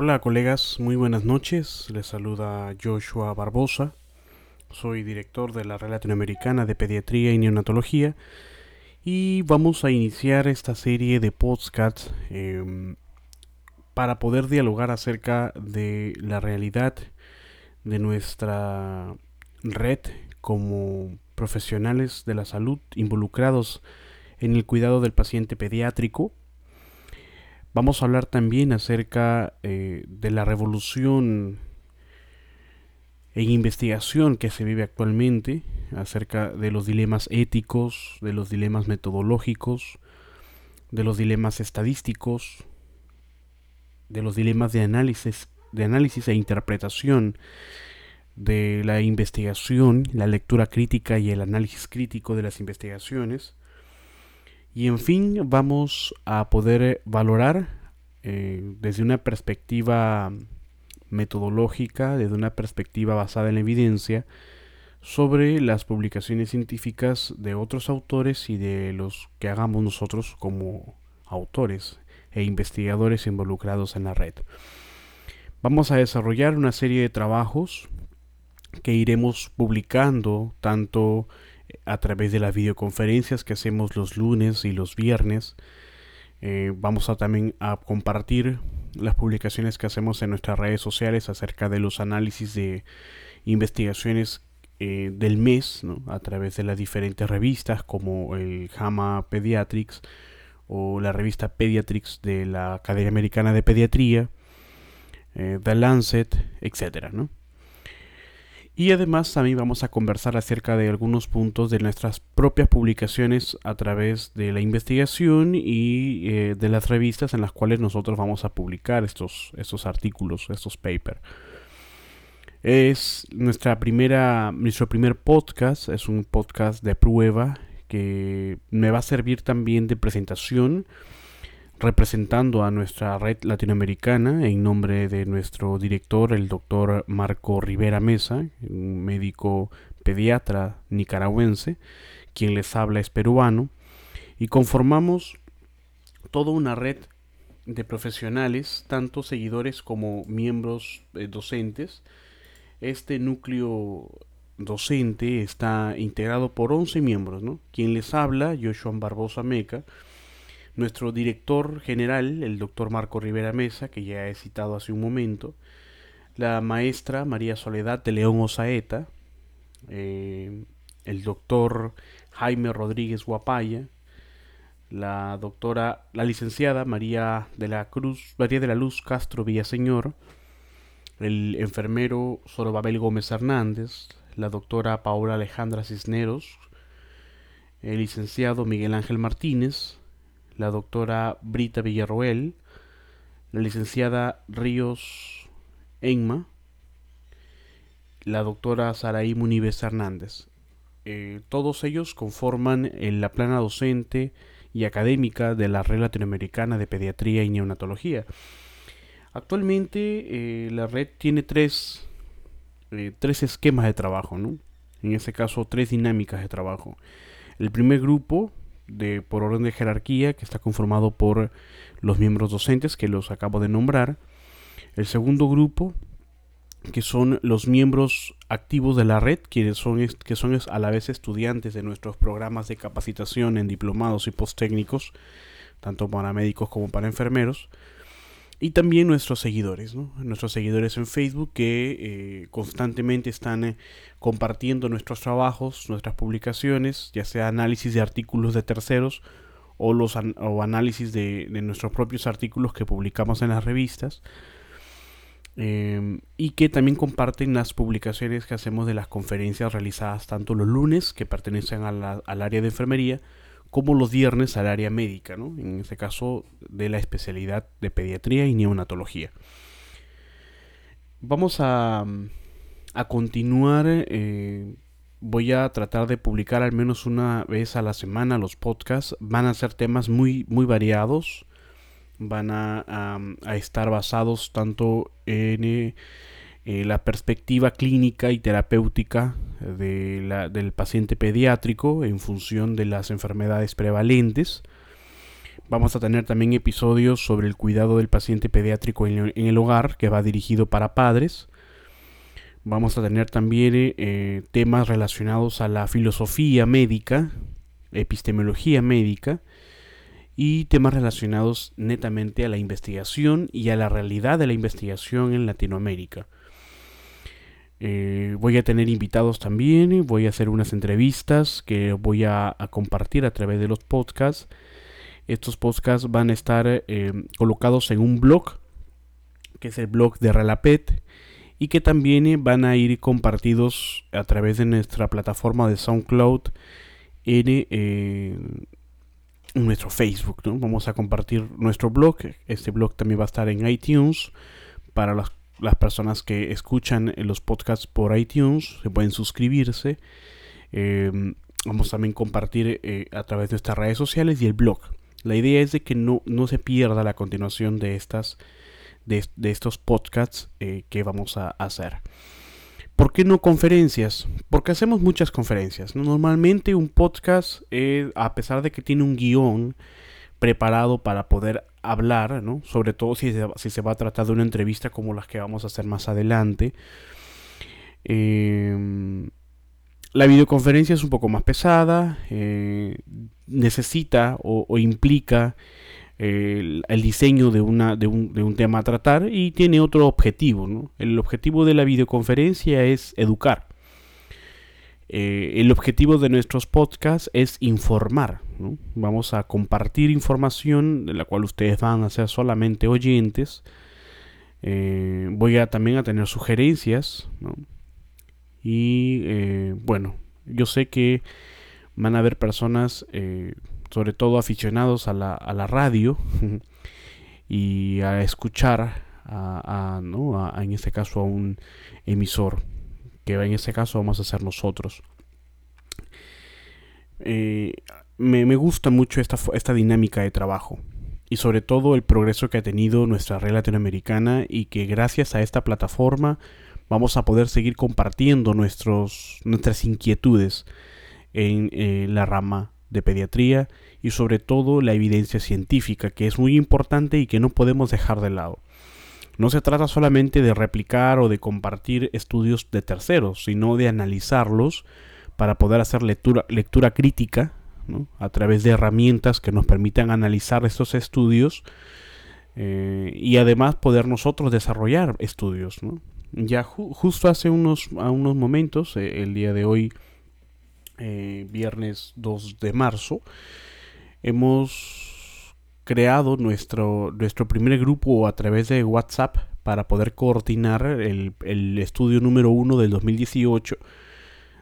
Hola colegas, muy buenas noches. Les saluda Joshua Barbosa. Soy director de la Red Latinoamericana de Pediatría y Neonatología y vamos a iniciar esta serie de podcasts em, para poder dialogar acerca de la realidad de nuestra red como profesionales de la salud involucrados en el cuidado del paciente pediátrico. Vamos a hablar también acerca eh, de la revolución en investigación que se vive actualmente, acerca de los dilemas éticos, de los dilemas metodológicos, de los dilemas estadísticos, de los dilemas de análisis, de análisis e interpretación de la investigación, la lectura crítica y el análisis crítico de las investigaciones. Y en fin, vamos a poder valorar eh, desde una perspectiva metodológica, desde una perspectiva basada en la evidencia, sobre las publicaciones científicas de otros autores y de los que hagamos nosotros como autores e investigadores involucrados en la red. Vamos a desarrollar una serie de trabajos que iremos publicando tanto a través de las videoconferencias que hacemos los lunes y los viernes. Eh, vamos a también a compartir las publicaciones que hacemos en nuestras redes sociales acerca de los análisis de investigaciones eh, del mes a través de las diferentes revistas como el JAMA Pediatrics o la revista Pediatrics de la Academia Americana de Pediatría, eh, The Lancet, etc. ¿no? Y además también vamos a conversar acerca de algunos puntos de nuestras propias publicaciones a través de la investigación y eh, de las revistas en las cuales nosotros vamos a publicar estos, estos artículos, estos papers. Es nuestra primera, nuestro primer podcast, es un podcast de prueba que me va a servir también de presentación representando a nuestra red latinoamericana en nombre de nuestro director, el doctor Marco Rivera Mesa, un médico pediatra nicaragüense, quien les habla es peruano, y conformamos toda una red de profesionales, tanto seguidores como miembros eh, docentes. Este núcleo docente está integrado por 11 miembros, ¿no? Quien les habla, Joshua Barbosa Meca, nuestro director general, el doctor Marco Rivera Mesa, que ya he citado hace un momento, la maestra María Soledad de León Osaeta, eh, el doctor Jaime Rodríguez Guapaya, la doctora, la licenciada María de la Cruz, María de la Luz Castro Villaseñor, el enfermero Sorobabel Gómez Hernández, la doctora Paola Alejandra Cisneros, el licenciado Miguel Ángel Martínez, la doctora Brita Villarroel, la licenciada Ríos Enma, la doctora Saraí Munives Hernández. Eh, todos ellos conforman la plana docente y académica de la Red Latinoamericana de Pediatría y Neonatología. Actualmente eh, la red tiene tres, eh, tres esquemas de trabajo, ¿no? en este caso tres dinámicas de trabajo. El primer grupo de, por orden de jerarquía que está conformado por los miembros docentes que los acabo de nombrar. El segundo grupo que son los miembros activos de la red, quienes son, que son a la vez estudiantes de nuestros programas de capacitación en diplomados y posttécnicos, tanto para médicos como para enfermeros y también nuestros seguidores, nuestros seguidores en Facebook que eh, constantemente están eh, compartiendo nuestros trabajos, nuestras publicaciones, ya sea análisis de artículos de terceros o, los o análisis de, nuestros propios artículos que publicamos en las revistas. Em, y que también comparten las publicaciones que hacemos de las conferencias realizadas tanto los lunes, que pertenecen al área de enfermería, como los viernes al área médica, ¿no? en este caso de la especialidad de pediatría y neonatología. Vamos a, a continuar, eh, voy a tratar de publicar al menos una vez a la semana los podcasts, van a ser temas muy, muy variados, van a, a estar basados tanto en eh, eh, la perspectiva clínica y terapéutica de la, del paciente pediátrico en función de las enfermedades prevalentes, Vamos a tener también episodios sobre el cuidado del paciente pediátrico en, el hogar, que va dirigido para padres. Vamos a tener también eh, temas relacionados a la filosofía médica, epistemología médica y temas relacionados netamente a la investigación y a la realidad de la investigación en Latinoamérica. Eh, voy a tener invitados también, voy a hacer unas entrevistas que voy a, compartir a través de los podcasts. Estos podcasts van a estar eh, colocados en un blog, que es el blog de Relapet, y que también eh, van a ir compartidos a través de nuestra plataforma de SoundCloud en nuestro Facebook. Vamos a compartir nuestro blog. Este blog también va a estar en iTunes para las las personas que escuchan los podcasts por iTunes se pueden suscribirse. Em, vamos también a compartir eh, a través de nuestras redes sociales y el blog. La idea es de que no, no se pierda la continuación de, estas, de, estos podcasts eh, que vamos a hacer. ¿Por qué no conferencias? Porque hacemos muchas conferencias. Normalmente un podcast, eh, a pesar de que tiene un guion preparado para poder hablar, ¿no? sobre todo si se, va a tratar de una entrevista como las que vamos a hacer más adelante. Em, la videoconferencia es un poco más pesada, eh, necesita o, implica el, diseño de, una, un, de, un, tema a tratar y tiene otro objetivo. ¿no? El objetivo de la videoconferencia es educar. Eh, el objetivo de nuestros podcasts es informar. Vamos a compartir información de la cual ustedes van a ser solamente oyentes. Eh, voy a también a tener sugerencias. Y eh, bueno, yo sé que van a haber personas, sobre todo aficionados a la, a la radio y a escuchar a, en este caso a un emisor que en ese caso vamos a hacer nosotros. Eh, me, gusta mucho esta, esta dinámica de trabajo y sobre todo el progreso que ha tenido nuestra red latinoamericana y que gracias a esta plataforma vamos a poder seguir compartiendo nuestros, nuestras inquietudes en eh, la rama de pediatría y sobre todo la evidencia científica que es muy importante y que no podemos dejar de lado. No se trata solamente de replicar o de compartir estudios de terceros, sino de analizarlos para poder hacer lectura, lectura crítica a través de herramientas que nos permitan analizar estos estudios eh, y además poder nosotros desarrollar estudios. Ya justo hace unos, unos momentos, eh, el día de hoy, eh, viernes 2 de marzo, hemos creado nuestro, nuestro primer grupo a través de WhatsApp para poder coordinar el, estudio número uno del 2018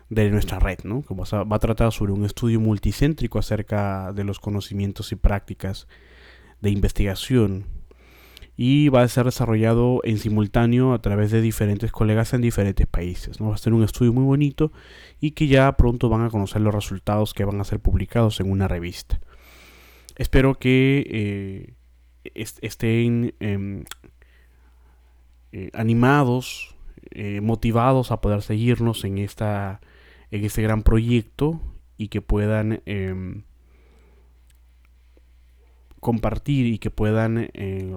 de nuestra red, ¿no? Que va a tratar sobre un estudio multicéntrico acerca de los conocimientos y prácticas de investigación y va a ser desarrollado en simultáneo a través de diferentes colegas en diferentes países. ¿no? Va a ser un estudio muy bonito y que ya pronto van a conocer los resultados que van a ser publicados en una revista. Espero que eh, estén em, eh, animados, eh, motivados a poder seguirnos en, esta, en este gran proyecto y que puedan em, compartir y que puedan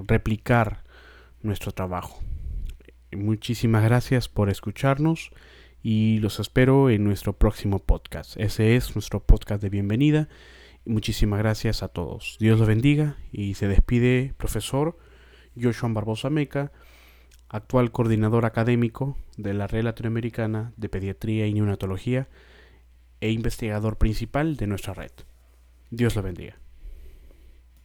replicar nuestro trabajo. Muchísimas gracias por escucharnos y los espero en nuestro próximo podcast. Ese es nuestro podcast de bienvenida Muchísimas gracias a todos. Dios los bendiga y se despide profesor Joshua Barbosa Meca, actual coordinador académico de la Red Latinoamericana de Pediatría y Neonatología e investigador principal de nuestra red. Dios lo bendiga.